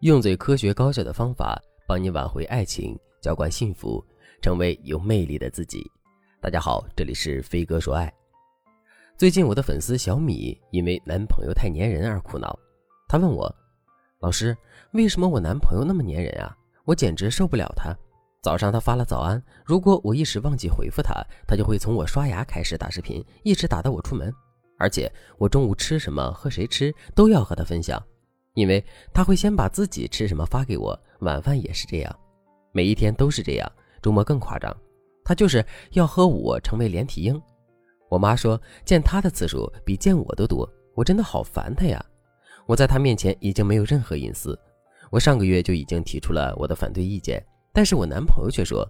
用最科学高效的方法帮你挽回爱情，浇灌幸福，成为有魅力的自己。大家好，这里是飞哥说爱。最近我的粉丝小米因为男朋友太粘人而苦恼，她问我：“老师，为什么我男朋友那么粘人啊？我简直受不了他。早上他发了早安，如果我一时忘记回复他，他就会从我刷牙开始打视频，一直打到我出门。而且我中午吃什么和谁吃都要和他分享。”因为他会先把自己吃什么发给我，晚饭也是这样，每一天都是这样，周末更夸张，他就是要和我成为连体婴。我妈说见他的次数比见我都多，我真的好烦他呀！我在他面前已经没有任何隐私，我上个月就已经提出了我的反对意见，但是我男朋友却说，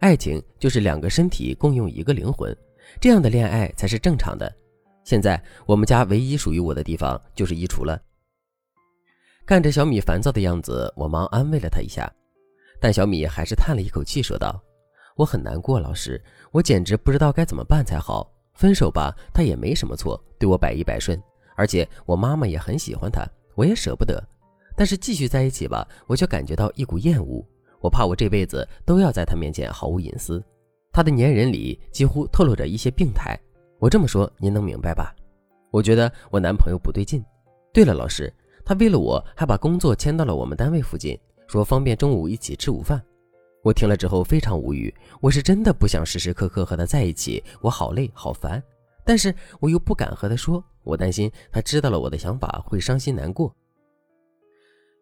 爱情就是两个身体共用一个灵魂，这样的恋爱才是正常的。现在我们家唯一属于我的地方就是衣橱了。看着小米烦躁的样子，我忙安慰了她一下，但小米还是叹了一口气，说道：“我很难过，老师，我简直不知道该怎么办才好。分手吧，他也没什么错，对我百依百顺，而且我妈妈也很喜欢他，我也舍不得。但是继续在一起吧，我却感觉到一股厌恶，我怕我这辈子都要在他面前毫无隐私。他的粘人里几乎透露着一些病态，我这么说您能明白吧？我觉得我男朋友不对劲。对了，老师。”他为了我还把工作迁到了我们单位附近，说方便中午一起吃午饭。我听了之后非常无语，我是真的不想时时刻刻和他在一起，我好累好烦，但是我又不敢和他说，我担心他知道了我的想法会伤心难过。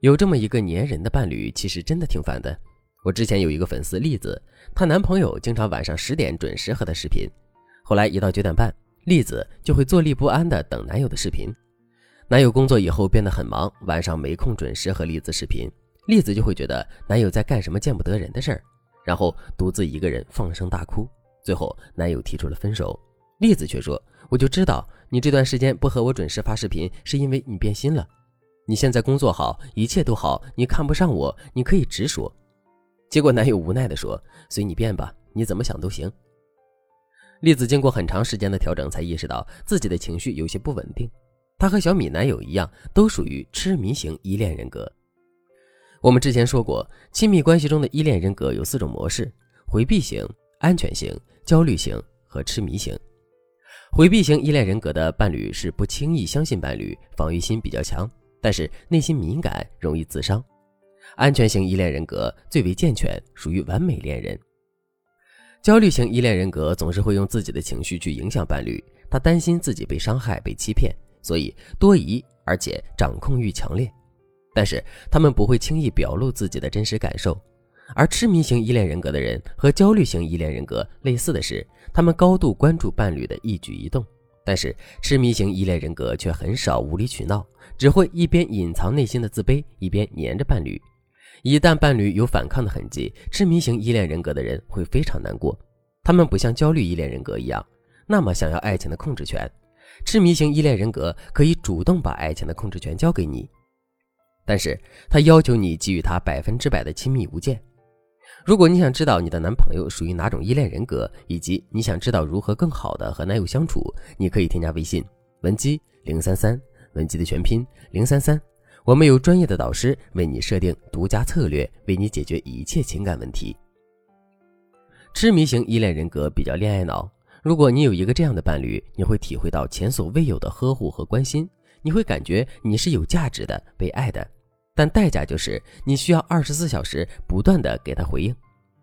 有这么一个粘人的伴侣，其实真的挺烦的。我之前有一个粉丝栗子，她男朋友经常晚上十点准时和她视频，后来一到九点半，栗子就会坐立不安的等男友的视频。男友工作以后变得很忙，晚上没空准时和栗子视频，栗子就会觉得男友在干什么见不得人的事儿，然后独自一个人放声大哭。最后男友提出了分手，栗子却说：“我就知道你这段时间不和我准时发视频，是因为你变心了。你现在工作好，一切都好，你看不上我，你可以直说。”结果男友无奈地说：“随你便吧，你怎么想都行。”栗子经过很长时间的调整，才意识到自己的情绪有些不稳定。她和小米男友一样，都属于痴迷型依恋人格。我们之前说过，亲密关系中的依恋人格有四种模式：回避型、安全型、焦虑型和痴迷型。回避型依恋人格的伴侣是不轻易相信伴侣，防御心比较强，但是内心敏感，容易自伤。安全型依恋人格最为健全，属于完美恋人。焦虑型依恋人格总是会用自己的情绪去影响伴侣，他担心自己被伤害、被欺骗。所以多疑，而且掌控欲强烈，但是他们不会轻易表露自己的真实感受。而痴迷型依恋人格的人和焦虑型依恋人格类似的是，他们高度关注伴侣的一举一动，但是痴迷型依恋人格却很少无理取闹，只会一边隐藏内心的自卑，一边黏着伴侣。一旦伴侣有反抗的痕迹，痴迷型依恋人格的人会非常难过。他们不像焦虑依恋人格一样，那么想要爱情的控制权。痴迷型依恋人格可以主动把爱情的控制权交给你，但是他要求你给予他百分之百的亲密无间。如果你想知道你的男朋友属于哪种依恋人格，以及你想知道如何更好的和男友相处，你可以添加微信文姬零三三，文姬的全拼零三三，我们有专业的导师为你设定独家策略，为你解决一切情感问题。痴迷型依恋人格比较恋爱脑。如果你有一个这样的伴侣，你会体会到前所未有的呵护和关心，你会感觉你是有价值的、被爱的，但代价就是你需要二十四小时不断的给他回应，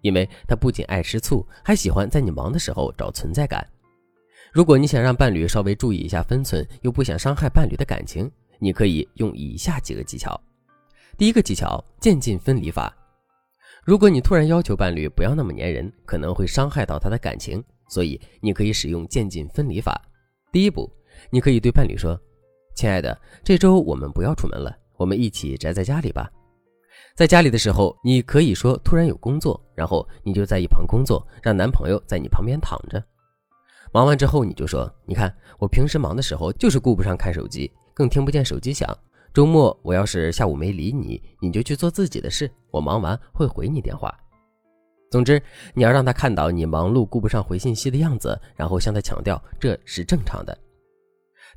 因为他不仅爱吃醋，还喜欢在你忙的时候找存在感。如果你想让伴侣稍微注意一下分寸，又不想伤害伴侣的感情，你可以用以下几个技巧。第一个技巧：渐进分离法。如果你突然要求伴侣不要那么粘人，可能会伤害到他的感情。所以，你可以使用渐进分离法。第一步，你可以对伴侣说：“亲爱的，这周我们不要出门了，我们一起宅在家里吧。”在家里的时候，你可以说突然有工作，然后你就在一旁工作，让男朋友在你旁边躺着。忙完之后，你就说：“你看，我平时忙的时候就是顾不上看手机，更听不见手机响。周末我要是下午没理你，你就去做自己的事，我忙完会回你电话。”总之，你要让他看到你忙碌顾不上回信息的样子，然后向他强调这是正常的。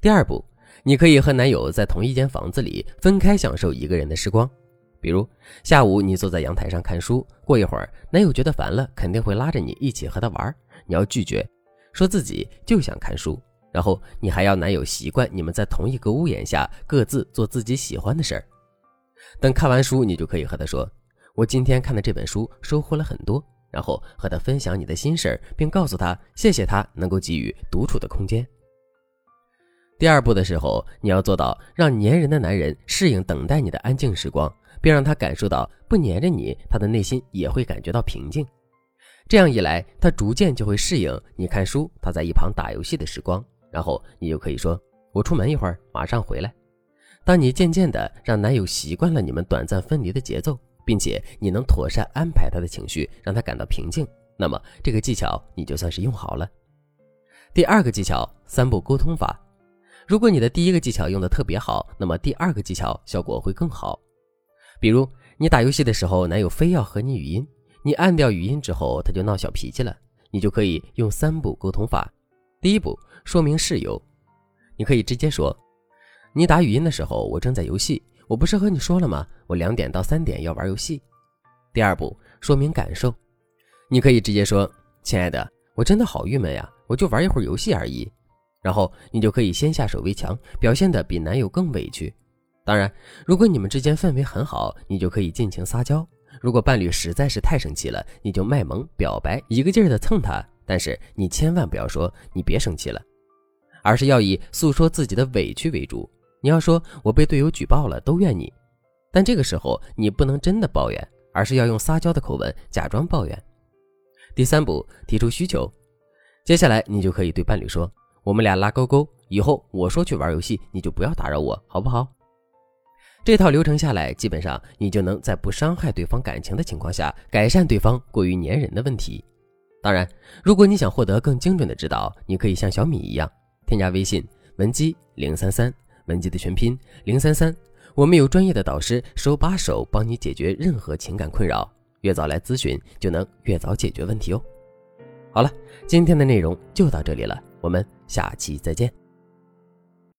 第二步，你可以和男友在同一间房子里分开享受一个人的时光，比如下午你坐在阳台上看书，过一会儿男友觉得烦了，肯定会拉着你一起和他玩，你要拒绝，说自己就想看书。然后你还要男友习惯你们在同一个屋檐下各自做自己喜欢的事儿。等看完书，你就可以和他说：“我今天看的这本书收获了很多。”然后和他分享你的心事儿，并告诉他谢谢他能够给予独处的空间。第二步的时候，你要做到让粘人的男人适应等待你的安静时光，并让他感受到不粘着你，他的内心也会感觉到平静。这样一来，他逐渐就会适应你看书，他在一旁打游戏的时光。然后你就可以说：“我出门一会儿，马上回来。”当你渐渐的让男友习惯了你们短暂分离的节奏，并且你能妥善安排他的情绪，让他感到平静，那么这个技巧你就算是用好了。第二个技巧三步沟通法，如果你的第一个技巧用的特别好，那么第二个技巧效果会更好。比如你打游戏的时候，男友非要和你语音，你按掉语音之后，他就闹小脾气了，你就可以用三步沟通法。第一步。说明事由，你可以直接说：“你打语音的时候，我正在游戏。我不是和你说了吗？我两点到三点要玩游戏。”第二步，说明感受，你可以直接说：“亲爱的，我真的好郁闷呀，我就玩一会儿游戏而已。”然后你就可以先下手为强，表现的比男友更委屈。当然，如果你们之间氛围很好，你就可以尽情撒娇。如果伴侣实在是太生气了，你就卖萌表白，一个劲儿的蹭他。但是你千万不要说“你别生气了”。而是要以诉说自己的委屈为主。你要说“我被队友举报了，都怨你”，但这个时候你不能真的抱怨，而是要用撒娇的口吻假装抱怨。第三步，提出需求。接下来你就可以对伴侣说：“我们俩拉勾勾，以后我说去玩游戏，你就不要打扰我，好不好？”这套流程下来，基本上你就能在不伤害对方感情的情况下，改善对方过于粘人的问题。当然，如果你想获得更精准的指导，你可以像小米一样。添加微信文姬零三三，文姬的全拼零三三，我们有专业的导师手把手帮你解决任何情感困扰，越早来咨询就能越早解决问题哦。好了，今天的内容就到这里了，我们下期再见。